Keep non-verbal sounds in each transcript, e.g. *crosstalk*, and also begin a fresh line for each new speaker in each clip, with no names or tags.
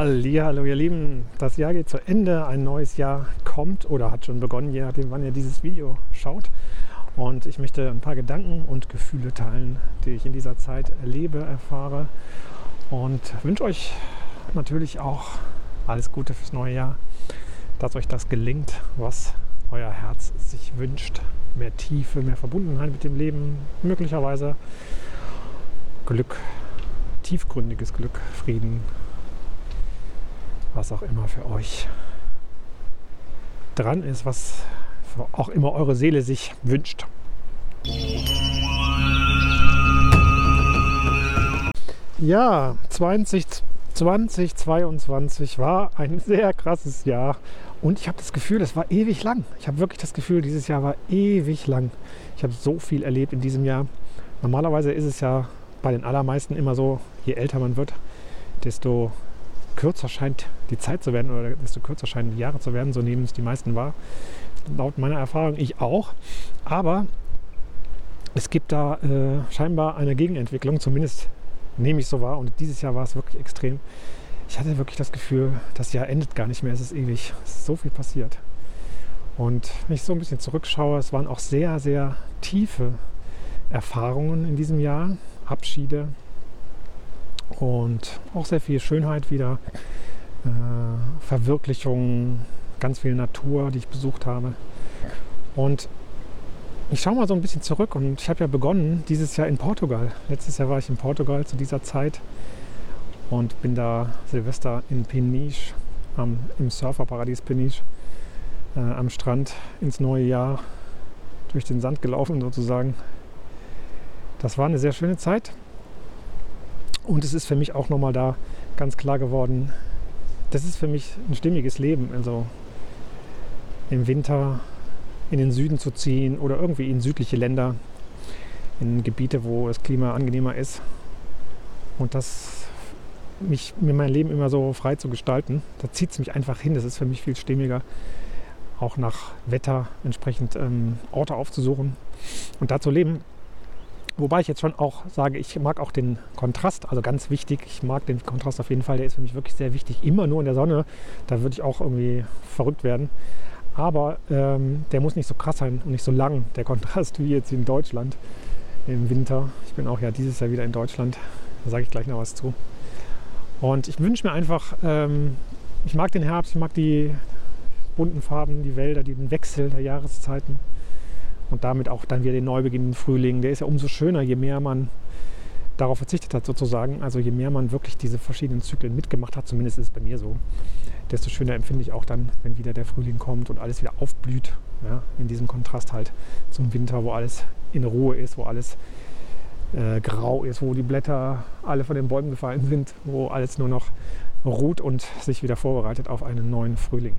Hallo ihr Lieben, das Jahr geht zu Ende, ein neues Jahr kommt oder hat schon begonnen, je nachdem wann ihr dieses Video schaut. Und ich möchte ein paar Gedanken und Gefühle teilen, die ich in dieser Zeit erlebe, erfahre und wünsche euch natürlich auch alles Gute fürs neue Jahr, dass euch das gelingt, was euer Herz sich wünscht. Mehr Tiefe, mehr Verbundenheit mit dem Leben, möglicherweise Glück, tiefgründiges Glück, Frieden, was auch immer für euch dran ist, was auch immer eure Seele sich wünscht. Ja, 20, 2022 war ein *laughs* sehr krasses Jahr und ich habe das Gefühl, es war ewig lang. Ich habe wirklich das Gefühl, dieses Jahr war ewig lang. Ich habe so viel erlebt in diesem Jahr. Normalerweise ist es ja bei den allermeisten immer so, je älter man wird, desto kürzer scheint die Zeit zu werden oder desto kürzer scheinen die Jahre zu werden. So nehmen es die meisten wahr. Laut meiner Erfahrung ich auch. Aber es gibt da äh, scheinbar eine Gegenentwicklung, zumindest nehme ich so wahr. Und dieses Jahr war es wirklich extrem. Ich hatte wirklich das Gefühl, das Jahr endet gar nicht mehr. Es ist ewig. Es ist so viel passiert. Und wenn ich so ein bisschen zurückschaue, es waren auch sehr, sehr tiefe Erfahrungen in diesem Jahr. Abschiede, und auch sehr viel Schönheit wieder, äh, Verwirklichung, ganz viel Natur, die ich besucht habe. Und ich schaue mal so ein bisschen zurück und ich habe ja begonnen dieses Jahr in Portugal. Letztes Jahr war ich in Portugal zu dieser Zeit und bin da Silvester in Peniche, am, im Surferparadies Peniche, äh, am Strand ins neue Jahr durch den Sand gelaufen sozusagen. Das war eine sehr schöne Zeit und es ist für mich auch nochmal da ganz klar geworden, das ist für mich ein stimmiges Leben. Also im Winter in den Süden zu ziehen oder irgendwie in südliche Länder, in Gebiete, wo das Klima angenehmer ist. Und das mich, mir mein Leben immer so frei zu gestalten, da zieht es mich einfach hin. Das ist für mich viel stimmiger, auch nach Wetter entsprechend ähm, Orte aufzusuchen und da zu leben. Wobei ich jetzt schon auch sage, ich mag auch den Kontrast, also ganz wichtig, ich mag den Kontrast auf jeden Fall, der ist für mich wirklich sehr wichtig. Immer nur in der Sonne, da würde ich auch irgendwie verrückt werden. Aber ähm, der muss nicht so krass sein und nicht so lang, der Kontrast, *laughs* wie jetzt in Deutschland im Winter. Ich bin auch ja dieses Jahr wieder in Deutschland, da sage ich gleich noch was zu. Und ich wünsche mir einfach, ähm, ich mag den Herbst, ich mag die bunten Farben, die Wälder, den Wechsel der Jahreszeiten und damit auch dann wieder den Neubeginn im Frühling. Der ist ja umso schöner, je mehr man darauf verzichtet hat sozusagen. Also je mehr man wirklich diese verschiedenen Zyklen mitgemacht hat, zumindest ist es bei mir so, desto schöner empfinde ich auch dann, wenn wieder der Frühling kommt und alles wieder aufblüht. Ja, in diesem Kontrast halt zum Winter, wo alles in Ruhe ist, wo alles äh, grau ist, wo die Blätter alle von den Bäumen gefallen sind, wo alles nur noch ruht und sich wieder vorbereitet auf einen neuen Frühling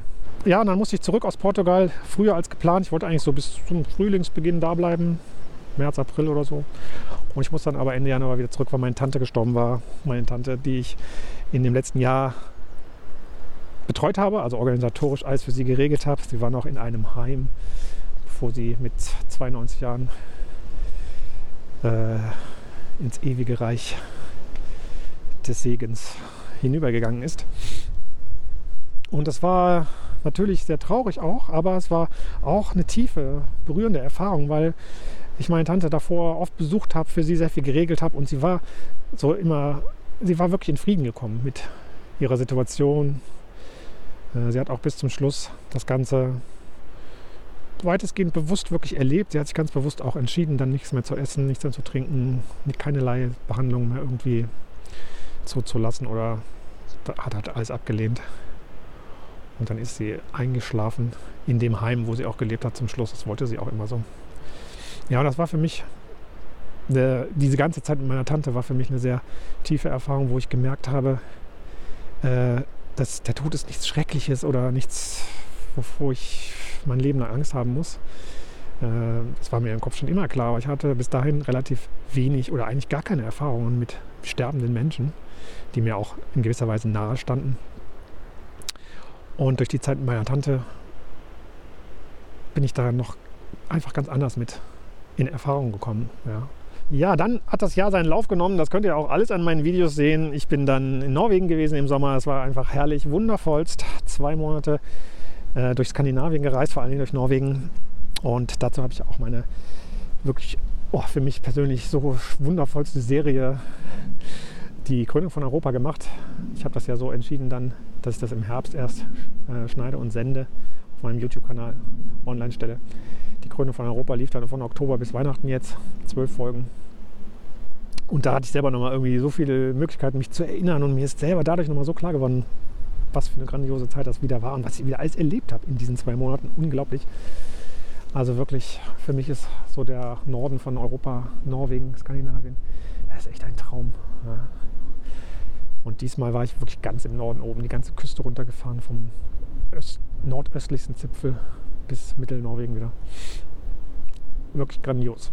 ja, und dann musste ich zurück aus Portugal, früher als geplant. Ich wollte eigentlich so bis zum Frühlingsbeginn da bleiben, März, April oder so. Und ich muss dann aber Ende Januar wieder zurück, weil meine Tante gestorben war. Meine Tante, die ich in dem letzten Jahr betreut habe, also organisatorisch alles für sie geregelt habe. Sie war noch in einem Heim, bevor sie mit 92 Jahren äh, ins ewige Reich des Segens hinübergegangen ist. Und das war natürlich sehr traurig auch, aber es war auch eine tiefe, berührende Erfahrung, weil ich meine Tante davor oft besucht habe, für sie sehr viel geregelt habe und sie war so immer, sie war wirklich in Frieden gekommen mit ihrer Situation. Äh, sie hat auch bis zum Schluss das Ganze weitestgehend bewusst wirklich erlebt. Sie hat sich ganz bewusst auch entschieden, dann nichts mehr zu essen, nichts mehr zu trinken, keinerlei Behandlung mehr irgendwie zuzulassen oder hat halt alles abgelehnt. Und dann ist sie eingeschlafen in dem Heim, wo sie auch gelebt hat zum Schluss. Das wollte sie auch immer so. Ja, und das war für mich, eine, diese ganze Zeit mit meiner Tante war für mich eine sehr tiefe Erfahrung, wo ich gemerkt habe, äh, dass der Tod ist nichts Schreckliches oder nichts, wovor ich mein Leben lang Angst haben muss. Äh, das war mir im Kopf schon immer klar, aber ich hatte bis dahin relativ wenig oder eigentlich gar keine Erfahrungen mit sterbenden Menschen, die mir auch in gewisser Weise nahe standen. Und durch die Zeit mit meiner Tante bin ich da noch einfach ganz anders mit in Erfahrung gekommen. Ja. Ja, dann hat das Jahr seinen Lauf genommen. Das könnt ihr auch alles an meinen Videos sehen. Ich bin dann in Norwegen gewesen im Sommer. Es war einfach herrlich, wundervollst. Zwei Monate äh, durch Skandinavien gereist, vor allem durch Norwegen. Und dazu habe ich auch meine wirklich oh, für mich persönlich so wundervollste Serie, die Krönung von Europa gemacht. Ich habe das ja so entschieden dann, dass ich das im Herbst erst äh, schneide und sende auf meinem YouTube-Kanal online stelle. Die Krönung von Europa lief dann von Oktober bis Weihnachten jetzt, zwölf Folgen. Und da hatte ich selber nochmal irgendwie so viele Möglichkeiten, mich zu erinnern. Und mir ist selber dadurch nochmal so klar geworden, was für eine grandiose Zeit das wieder war und was ich wieder alles erlebt habe in diesen zwei Monaten. Unglaublich. Also wirklich, für mich ist so der Norden von Europa, Norwegen, Skandinavien, das ist echt ein Traum. Ja. Und diesmal war ich wirklich ganz im Norden oben, die ganze Küste runtergefahren, vom Öst nordöstlichsten Zipfel bis Mittelnorwegen wieder. Wirklich grandios.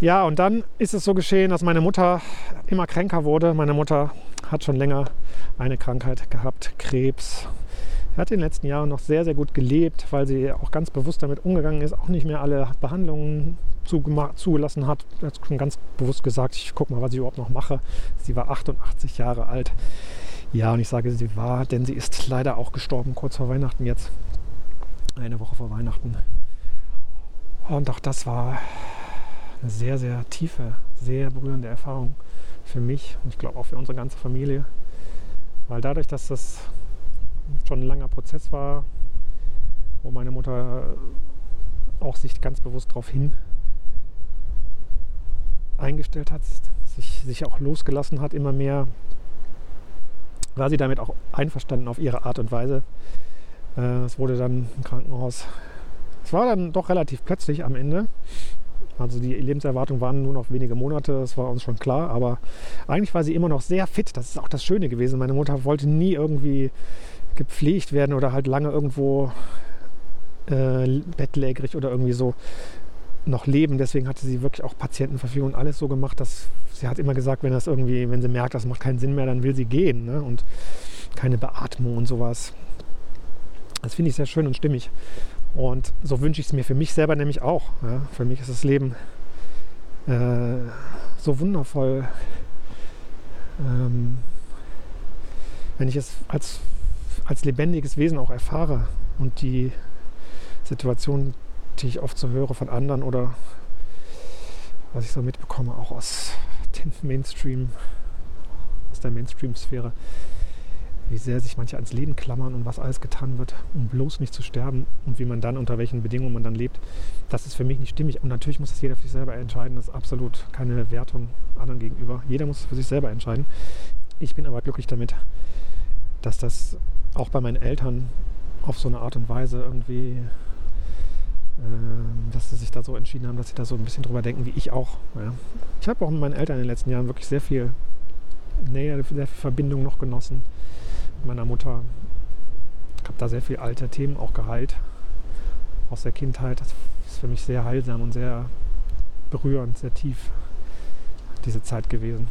Ja, und dann ist es so geschehen, dass meine Mutter immer kränker wurde. Meine Mutter hat schon länger eine Krankheit gehabt, Krebs. Sie hat in den letzten Jahren noch sehr, sehr gut gelebt, weil sie auch ganz bewusst damit umgegangen ist, auch nicht mehr alle Behandlungen zugelassen hat. Hat schon ganz bewusst gesagt, ich gucke mal, was ich überhaupt noch mache. Sie war 88 Jahre alt. Ja, und ich sage, sie war, denn sie ist leider auch gestorben kurz vor Weihnachten jetzt. Eine Woche vor Weihnachten. Und auch das war eine sehr, sehr tiefe, sehr berührende Erfahrung für mich und ich glaube auch für unsere ganze Familie. Weil dadurch, dass das schon ein langer Prozess war, wo meine Mutter auch sich ganz bewusst darauf hin eingestellt hat, sich, sich auch losgelassen hat, immer mehr, war sie damit auch einverstanden auf ihre Art und Weise. Äh, es wurde dann im Krankenhaus, es war dann doch relativ plötzlich am Ende, also die Lebenserwartung waren nur noch wenige Monate, das war uns schon klar. Aber eigentlich war sie immer noch sehr fit. Das ist auch das Schöne gewesen. Meine Mutter wollte nie irgendwie gepflegt werden oder halt lange irgendwo äh, bettlägerig oder irgendwie so noch leben. Deswegen hatte sie wirklich auch Patientenverfügung und alles so gemacht, dass sie hat immer gesagt, wenn das irgendwie, wenn sie merkt, das macht keinen Sinn mehr, dann will sie gehen. Ne? Und keine Beatmung und sowas. Das finde ich sehr schön und stimmig. Und so wünsche ich es mir für mich selber nämlich auch. Ja. Für mich ist das Leben äh, so wundervoll, ähm, wenn ich es als, als lebendiges Wesen auch erfahre und die Situation, die ich oft so höre von anderen oder was ich so mitbekomme, auch aus den Mainstream, aus der Mainstream-Sphäre, wie sehr sich manche ans Leben klammern und was alles getan wird, um bloß nicht zu sterben und wie man dann, unter welchen Bedingungen man dann lebt, das ist für mich nicht stimmig. Und natürlich muss das jeder für sich selber entscheiden. Das ist absolut keine Wertung anderen gegenüber. Jeder muss es für sich selber entscheiden. Ich bin aber glücklich damit, dass das auch bei meinen Eltern auf so eine Art und Weise irgendwie, dass sie sich da so entschieden haben, dass sie da so ein bisschen drüber denken, wie ich auch. Ja. Ich habe auch mit meinen Eltern in den letzten Jahren wirklich sehr viel Nähe, sehr viel Verbindung noch genossen meiner Mutter. Ich habe da sehr viel alte Themen auch geheilt aus der Kindheit. Das ist für mich sehr heilsam und sehr berührend, sehr tief diese Zeit gewesen.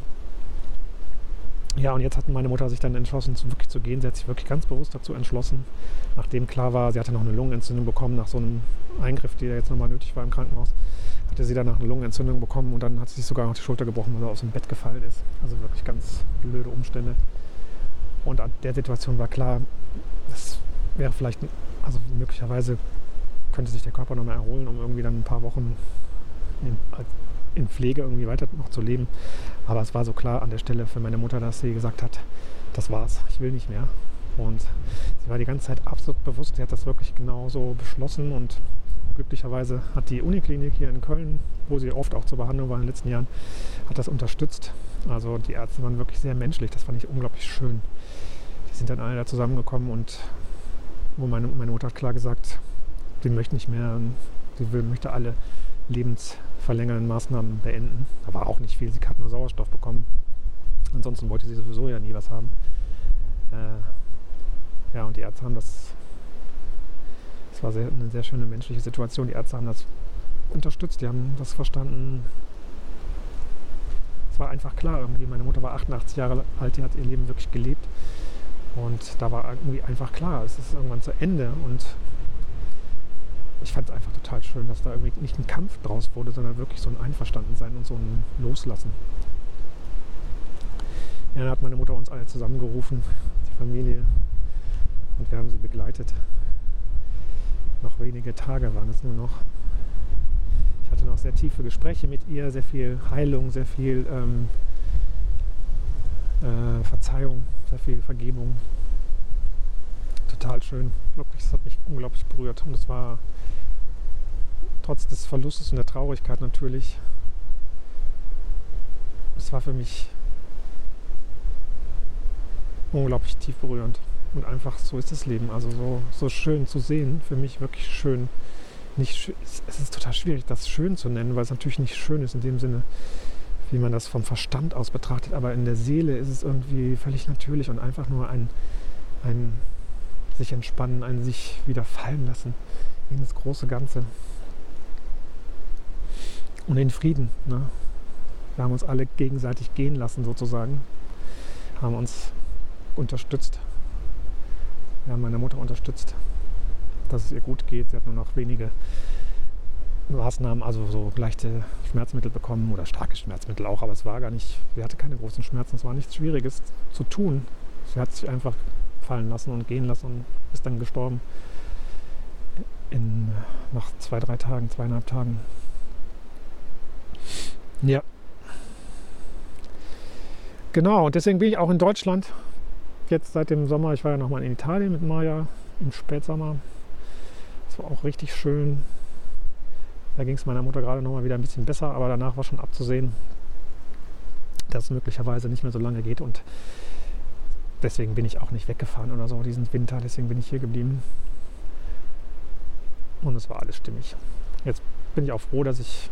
Ja, und jetzt hat meine Mutter sich dann entschlossen, wirklich zu gehen. Sie hat sich wirklich ganz bewusst dazu entschlossen, nachdem klar war, sie hatte noch eine Lungenentzündung bekommen nach so einem Eingriff, der jetzt nochmal nötig war im Krankenhaus. Hatte sie danach eine Lungenentzündung bekommen und dann hat sie sich sogar noch die Schulter gebrochen, weil sie aus dem Bett gefallen ist. Also wirklich ganz blöde Umstände. Und an der Situation war klar, das wäre vielleicht, also möglicherweise könnte sich der Körper noch mal erholen, um irgendwie dann ein paar Wochen in, Pflege irgendwie weiter noch zu leben. Aber es war so klar an der Stelle für meine Mutter, dass sie gesagt hat, das war's, ich will nicht mehr. Und sie war die ganze Zeit absolut bewusst, sie hat das wirklich genauso beschlossen und glücklicherweise hat die Uniklinik hier in Köln, wo sie oft auch zur Behandlung war in den letzten Jahren, hat das unterstützt. Also die Ärzte waren wirklich sehr menschlich, das fand ich unglaublich schön sind dann alle da zusammengekommen und wo meine, meine Mutter hat klar gesagt, sie möchte nicht mehr, sie möchte alle lebensverlängernden Maßnahmen beenden. Da war auch nicht viel, sie hat nur Sauerstoff bekommen. Ansonsten wollte sie sowieso ja nie was haben. Äh, ja, und die Ärzte haben das, das war sehr, eine sehr schöne menschliche Situation. Die Ärzte haben das unterstützt, die haben das verstanden. Es war einfach klar irgendwie. Meine Mutter war 88 Jahre alt, die hat ihr Leben wirklich gelebt. Und da war irgendwie einfach klar, es ist irgendwann zu Ende. Und ich fand es einfach total schön, dass da irgendwie nicht ein Kampf draus wurde, sondern wirklich so ein Einverstandensein und so ein Loslassen. Ja, dann hat meine Mutter uns alle zusammengerufen, die Familie, und wir haben sie begleitet. Noch wenige Tage waren es nur noch. Ich hatte noch sehr tiefe Gespräche mit ihr, sehr viel Heilung, sehr viel ähm, äh, Verzeihung, sehr viel Vergebung. Total schön. Wirklich, das hat mich unglaublich berührt. Und es war trotz des Verlustes und der Traurigkeit natürlich, es war für mich unglaublich tief berührend. Und einfach so ist das Leben. Also so, so schön zu sehen, für mich wirklich schön. Nicht, es ist total schwierig, das schön zu nennen, weil es natürlich nicht schön ist in dem Sinne, wie man das vom Verstand aus betrachtet. Aber in der Seele ist es irgendwie völlig natürlich und einfach nur ein, ein sich entspannen, ein sich wieder fallen lassen in das große Ganze. Und in Frieden. Ne? Wir haben uns alle gegenseitig gehen lassen sozusagen, haben uns unterstützt. Wir haben meine Mutter unterstützt, dass es ihr gut geht. Sie hat nur noch wenige Maßnahmen, also so leichte Schmerzmittel bekommen oder starke Schmerzmittel auch, aber es war gar nicht, sie hatte keine großen Schmerzen, es war nichts Schwieriges zu tun. Sie hat sich einfach fallen lassen und gehen lassen und ist dann gestorben. In, nach zwei, drei Tagen, zweieinhalb Tagen. Ja. Genau, und deswegen bin ich auch in Deutschland. Jetzt seit dem Sommer, ich war ja nochmal in Italien mit Maya im Spätsommer. Das war auch richtig schön. Da ging es meiner Mutter gerade noch mal wieder ein bisschen besser, aber danach war schon abzusehen, dass es möglicherweise nicht mehr so lange geht. Und deswegen bin ich auch nicht weggefahren oder so diesen Winter. Deswegen bin ich hier geblieben. Und es war alles stimmig. Jetzt bin ich auch froh, dass ich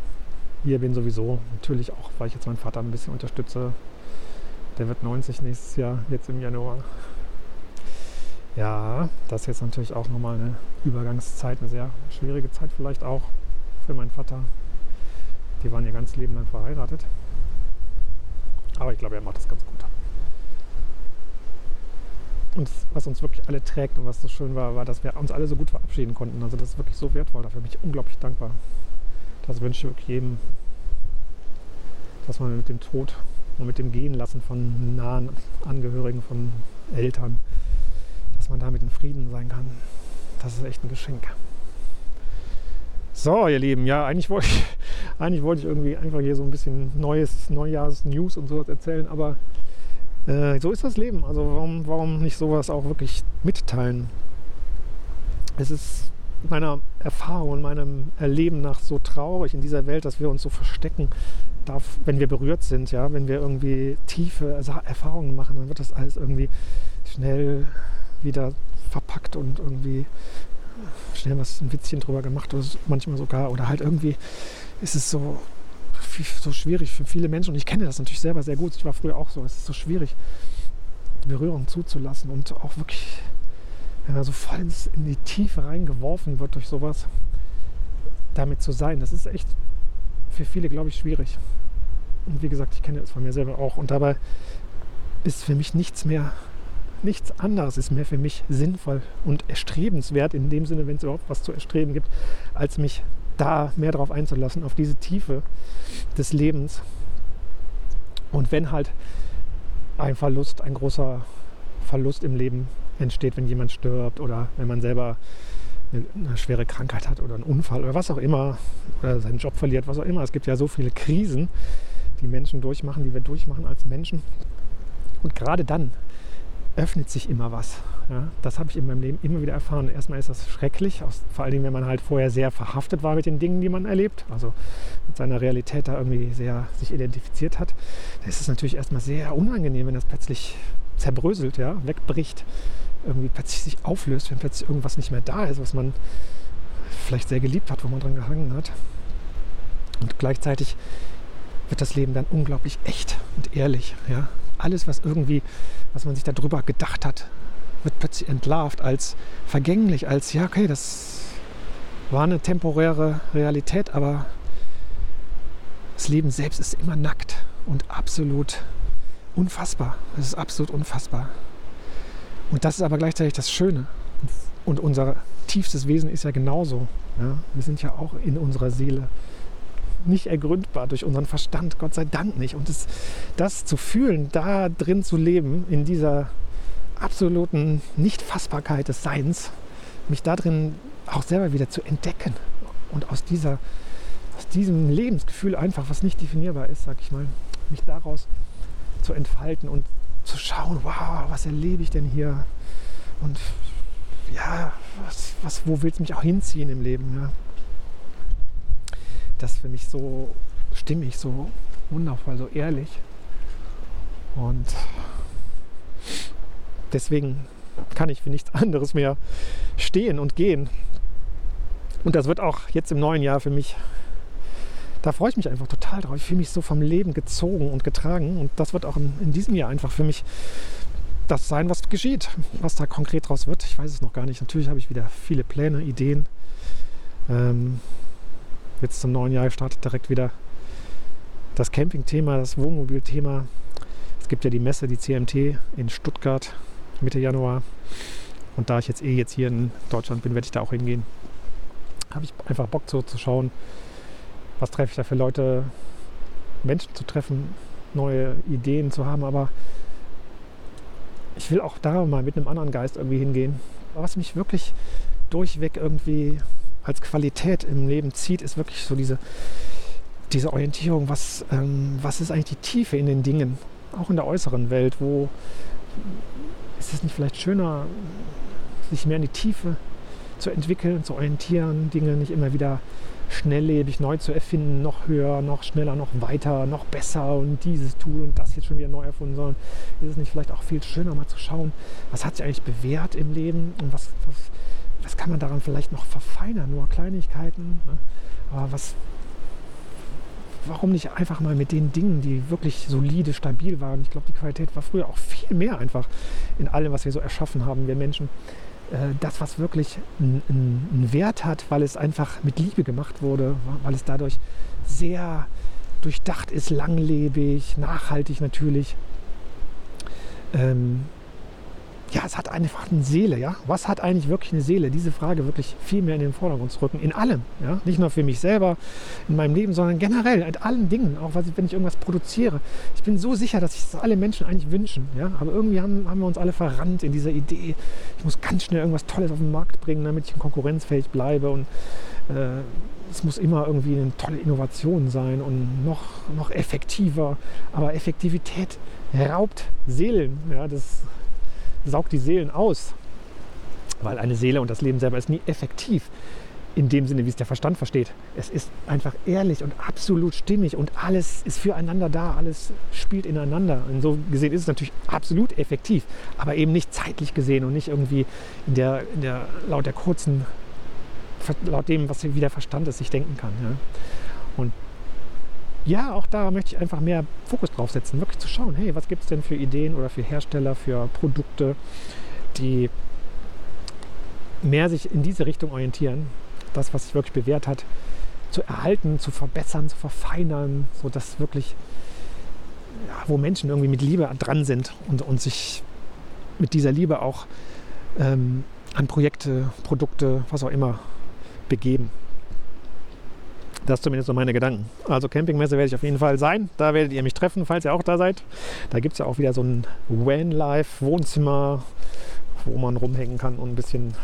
hier bin sowieso. Natürlich auch, weil ich jetzt meinen Vater ein bisschen unterstütze. Der wird 90 nächstes Jahr, jetzt im Januar. Ja, das ist jetzt natürlich auch nochmal eine Übergangszeit, eine sehr schwierige Zeit vielleicht auch für meinen Vater. Die waren ihr ganzes Leben lang verheiratet. Aber ich glaube, er macht das ganz gut. Und was uns wirklich alle trägt und was so schön war, war, dass wir uns alle so gut verabschieden konnten. Also das ist wirklich so wertvoll. Dafür bin ich unglaublich dankbar. Das wünsche ich wirklich jedem, dass man mit dem Tod und mit dem Gehen lassen von nahen Angehörigen, von Eltern, dass man damit in Frieden sein kann. Das ist echt ein Geschenk. So, ihr Lieben, ja, eigentlich wollte ich, *laughs* eigentlich wollte ich irgendwie einfach hier so ein bisschen neues Neujahrs-News und sowas erzählen, aber äh, so ist das Leben. Also warum, warum nicht sowas auch wirklich mitteilen? Es ist meiner Erfahrung meinem Erleben nach so traurig in dieser Welt, dass wir uns so verstecken darf, wenn wir berührt sind, ja, wenn wir irgendwie tiefe Erfahrungen machen, dann wird das alles irgendwie schnell wieder verpackt und irgendwie schnell was ein Witzchen drüber gemacht oder manchmal sogar oder halt irgendwie ist es so so schwierig für viele Menschen und ich kenne das natürlich selber sehr gut. Ich war früher auch so. Es ist so schwierig, die Berührung zuzulassen und auch wirklich, wenn man so voll in die Tiefe reingeworfen wird durch sowas, damit zu sein. Das ist echt für viele, glaube ich, schwierig. Und wie gesagt, ich kenne das von mir selber auch. Und dabei ist für mich nichts mehr nichts anderes ist mehr für mich sinnvoll und erstrebenswert, in dem Sinne, wenn es überhaupt was zu erstreben gibt, als mich da mehr drauf einzulassen, auf diese Tiefe des Lebens. Und wenn halt ein Verlust, ein großer Verlust im Leben entsteht, wenn jemand stirbt oder wenn man selber eine, schwere Krankheit hat oder einen Unfall oder was auch immer oder seinen Job verliert, was auch immer. Es gibt ja so viele Krisen, die Menschen durchmachen, die wir durchmachen als Menschen. Und gerade dann öffnet sich immer was. Ja, das habe ich in meinem Leben immer wieder erfahren. Erstmal ist das schrecklich, aus, vor allen Dingen, wenn man halt vorher sehr verhaftet war mit den Dingen, die man erlebt, also mit seiner Realität da irgendwie sehr sich identifiziert hat. Da ist es natürlich erstmal sehr unangenehm, wenn das plötzlich zerbröselt, ja, wegbricht, irgendwie plötzlich sich auflöst, wenn plötzlich irgendwas nicht mehr da ist, was man vielleicht sehr geliebt hat, wo man dran gehangen hat. Und gleichzeitig wird das Leben dann unglaublich echt und ehrlich. Ja? Alles, was irgendwie, was man sich darüber gedacht hat, wird plötzlich entlarvt als vergänglich, als ja, okay, das war eine temporäre Realität, aber das Leben selbst ist immer nackt und absolut unfassbar. Es ist absolut unfassbar. Und das ist aber gleichzeitig das Schöne. Und unser tiefstes Wesen ist ja genauso. Ja? Wir sind ja auch in unserer Seele nicht ergründbar durch unseren Verstand, Gott sei Dank nicht. Und das, das zu fühlen, da drin zu leben, in dieser absoluten Nichtfassbarkeit des Seins, mich da drin auch selber wieder zu entdecken und aus, dieser, aus diesem Lebensgefühl einfach, was nicht definierbar ist, sag ich mal, mich daraus zu entfalten und zu schauen, wow, was erlebe ich denn hier? Und ja, was, was, wo willst du mich auch hinziehen im Leben? Ja? Das ist für mich so stimmig, so wundervoll, so ehrlich. Und deswegen kann ich für nichts anderes mehr stehen und gehen. Und das wird auch jetzt im neuen Jahr für mich, da freue ich mich einfach total drauf. Ich fühle mich so vom Leben gezogen und getragen. Und das wird auch in, in diesem Jahr einfach für mich das sein, was geschieht. Was da konkret draus wird, ich weiß es noch gar nicht. Natürlich habe ich wieder viele Pläne, Ideen. Ähm, jetzt zum neuen Jahr startet direkt wieder das Camping-Thema, das Wohnmobil-Thema. Es gibt ja die Messe, die CMT in Stuttgart Mitte Januar. Und da ich jetzt eh jetzt hier in Deutschland bin, werde ich da auch hingehen. Habe ich einfach Bock so zu schauen, was treffe ich da für Leute, Menschen zu treffen, neue Ideen zu haben. Aber ich will auch da mal mit einem anderen Geist irgendwie hingehen. Was mich wirklich durchweg irgendwie als Qualität im Leben zieht, ist wirklich so diese, diese Orientierung, was, ähm, was ist eigentlich die Tiefe in den Dingen, auch in der äußeren Welt, wo ist es nicht vielleicht schöner, sich mehr in die Tiefe zu entwickeln, zu orientieren, Dinge nicht immer wieder schnelllebig neu zu erfinden, noch höher, noch schneller, noch weiter, noch besser und dieses Tool und das jetzt schon wieder neu erfunden, sondern ist es nicht vielleicht auch viel schöner mal zu schauen, was hat sich eigentlich bewährt im Leben und was, was, was kann man daran vielleicht noch verfeinern, nur Kleinigkeiten, ne? aber was, warum nicht einfach mal mit den Dingen, die wirklich solide, stabil waren. Ich glaube, die Qualität war früher auch viel mehr einfach in allem, was wir so erschaffen haben, wir Menschen. Äh, das, was wirklich einen Wert hat, weil es einfach mit Liebe gemacht wurde, weil es dadurch sehr durchdacht ist, langlebig, nachhaltig natürlich. Ja, es hat einfach eine Seele, ja. Was hat eigentlich wirklich eine Seele? Diese Frage wirklich viel mehr in den Vordergrund zu rücken, in allem, ja. Nicht nur für mich selber, in meinem Leben, sondern generell, in allen Dingen, auch wenn ich irgendwas produziere. Ich bin so sicher, dass sich das alle Menschen eigentlich wünschen, ja. Aber irgendwie haben, haben wir uns alle verrannt in dieser Idee, ich muss ganz schnell irgendwas Tolles auf den Markt bringen, damit ich konkurrenzfähig bleibe und äh, es muss immer irgendwie eine tolle Innovation sein und noch, noch effektiver. Aber Effektivität raubt Seelen. Ja, das saugt die Seelen aus. Weil eine Seele und das Leben selber ist nie effektiv in dem Sinne, wie es der Verstand versteht. Es ist einfach ehrlich und absolut stimmig und alles ist füreinander da, alles spielt ineinander. Und so gesehen ist es natürlich absolut effektiv, aber eben nicht zeitlich gesehen und nicht irgendwie in der, in der laut der kurzen, laut dem, was wie der Verstand es sich denken kann. Ja. Und ja, auch da möchte ich einfach mehr Fokus drauf setzen, wirklich zu schauen, hey, was gibt es denn für Ideen oder für Hersteller, für Produkte, die mehr sich in diese Richtung orientieren, das, was sich wirklich bewährt hat, zu erhalten, zu verbessern, zu verfeinern, sodass wirklich, ja, wo Menschen irgendwie mit Liebe dran sind und, und sich mit dieser Liebe auch ähm, an Projekte, Produkte, was auch immer begeben. Das zumindest so meine Gedanken. Also Campingmesse werde ich auf jeden Fall sein. Da werdet ihr mich treffen, falls ihr auch da seid. Da gibt es ja auch wieder so ein Van-Life-Wohnzimmer, wo man rumhängen kann und ein bisschen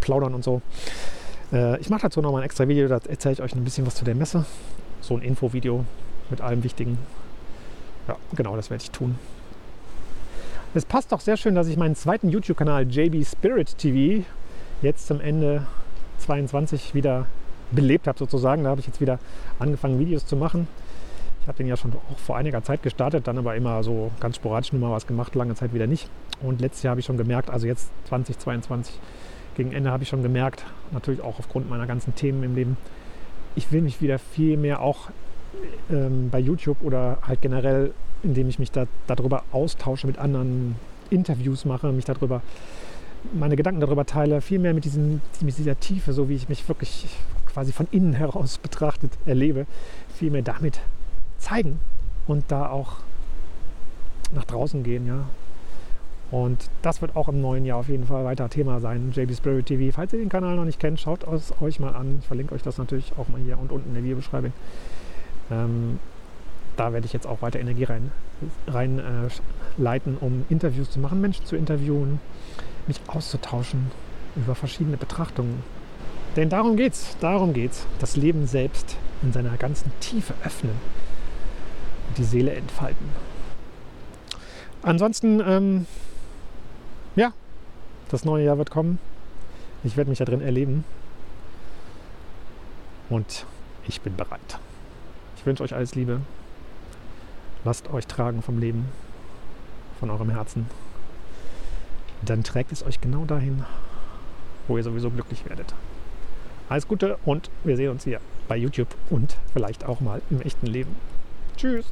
plaudern und so. Äh, ich mache dazu noch mal ein extra Video, da erzähle ich euch ein bisschen was zu der Messe. So ein Infovideo mit allem Wichtigen. Ja, genau, das werde ich tun. Es passt auch sehr schön, dass ich meinen zweiten YouTube-Kanal JB Spirit TV jetzt zum Ende 22 wieder belebt habe sozusagen. Da habe ich jetzt wieder angefangen, Videos zu machen. Ich habe den ja schon auch vor einiger Zeit gestartet, dann aber immer so ganz sporadisch nur mal was gemacht, lange Zeit wieder nicht. Und letztes Jahr habe ich schon gemerkt, also jetzt 2022 gegen Ende habe ich schon gemerkt, natürlich auch aufgrund meiner ganzen Themen im Leben, ich will mich wieder viel mehr auch ähm, bei YouTube oder halt generell, indem ich mich da, darüber austausche mit anderen, Interviews mache, mich darüber meine Gedanken darüber teile, viel mehr mit, diesen, mit dieser Tiefe, so wie ich mich wirklich quasi von innen heraus betrachtet erlebe, viel mehr damit zeigen und da auch nach draußen gehen, ja. Und das wird auch im neuen Jahr auf jeden Fall weiter Thema sein, JB Spirit TV. Falls ihr den Kanal noch nicht kennt, schaut es euch mal an. Ich verlinke euch das natürlich auch mal hier und unten in der Videobeschreibung. Ähm, da werde ich jetzt auch weiter Energie reinleiten, rein, äh, um Interviews zu machen, Menschen zu interviewen, mich auszutauschen über verschiedene Betrachtungen. Denn darum geht's, darum geht's. Das Leben selbst in seiner ganzen Tiefe öffnen und die Seele entfalten. Ansonsten, ähm, ja, das neue Jahr wird kommen. Ich werde mich da drin erleben. Und ich bin bereit. Ich wünsche euch alles Liebe. Lasst euch tragen vom Leben, von eurem Herzen. Dann trägt es euch genau dahin, wo ihr sowieso glücklich werdet. Alles Gute und wir sehen uns hier bei YouTube und vielleicht auch mal im echten Leben. Tschüss.